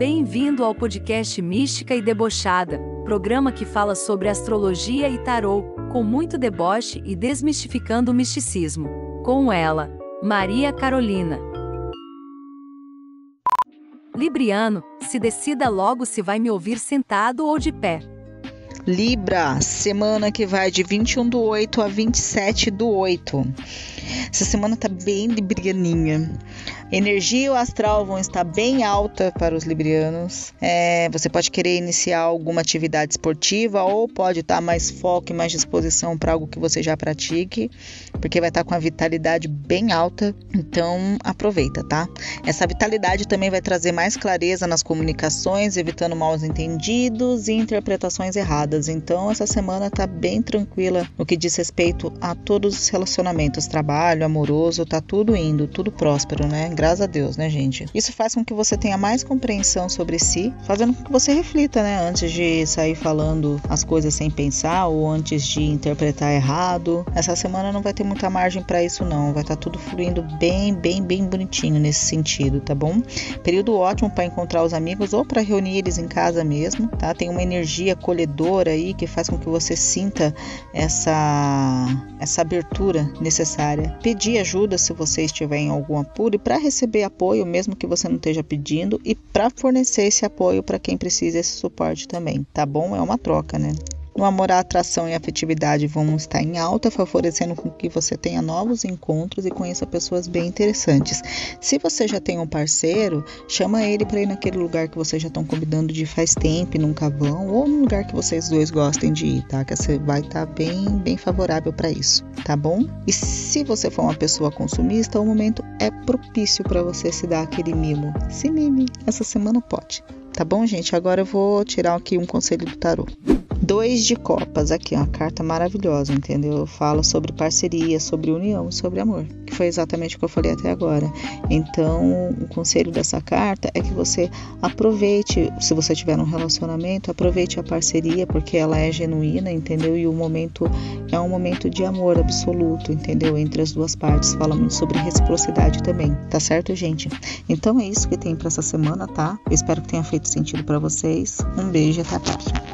Bem-vindo ao podcast Mística e Debochada, programa que fala sobre astrologia e tarô, com muito deboche e desmistificando o misticismo. Com ela, Maria Carolina. Libriano, se decida logo se vai me ouvir sentado ou de pé. Libra, semana que vai de 21 do 8 a 27 do 8. Essa semana tá bem librianinha. Energia astral vão estar bem alta para os librianos. É, você pode querer iniciar alguma atividade esportiva ou pode estar mais foco e mais disposição para algo que você já pratique, porque vai estar com a vitalidade bem alta. Então aproveita, tá? Essa vitalidade também vai trazer mais clareza nas comunicações, evitando maus entendidos e interpretações erradas. Então essa semana tá bem tranquila no que diz respeito a todos os relacionamentos, trabalho, amoroso, tá tudo indo, tudo próspero, né? Graças a Deus, né, gente? Isso faz com que você tenha mais compreensão sobre si, fazendo com que você reflita, né, antes de sair falando as coisas sem pensar ou antes de interpretar errado. Essa semana não vai ter muita margem para isso não, vai estar tá tudo fluindo bem, bem, bem bonitinho nesse sentido, tá bom? Período ótimo para encontrar os amigos ou para reunir eles em casa mesmo, tá? Tem uma energia acolhedora aí que faz com que você sinta essa essa abertura necessária. Pedir ajuda se você estiver em algum apuro e para receber apoio, mesmo que você não esteja pedindo, e para fornecer esse apoio para quem precisa esse suporte também, tá bom? É uma troca, né? No amor, a atração e a afetividade vão estar em alta, favorecendo com que você tenha novos encontros e conheça pessoas bem interessantes. Se você já tem um parceiro, chama ele para ir naquele lugar que vocês já estão combinando de faz tempo e nunca vão, ou num lugar que vocês dois gostem de ir, tá? Que você vai estar tá bem, bem favorável para isso, tá bom? E se você for uma pessoa consumista, o momento é propício para você se dar aquele mimo. Se mime, essa semana pode. Tá bom, gente? Agora eu vou tirar aqui um conselho do tarô. Dois de copas, aqui, uma carta maravilhosa, entendeu? Fala sobre parceria, sobre união, sobre amor, que foi exatamente o que eu falei até agora. Então, o conselho dessa carta é que você aproveite, se você tiver um relacionamento, aproveite a parceria, porque ela é genuína, entendeu? E o momento é um momento de amor absoluto, entendeu? Entre as duas partes. Fala muito sobre reciprocidade também, tá certo, gente? Então é isso que tem para essa semana, tá? Eu espero que tenha feito sentido para vocês. Um beijo e até a próxima.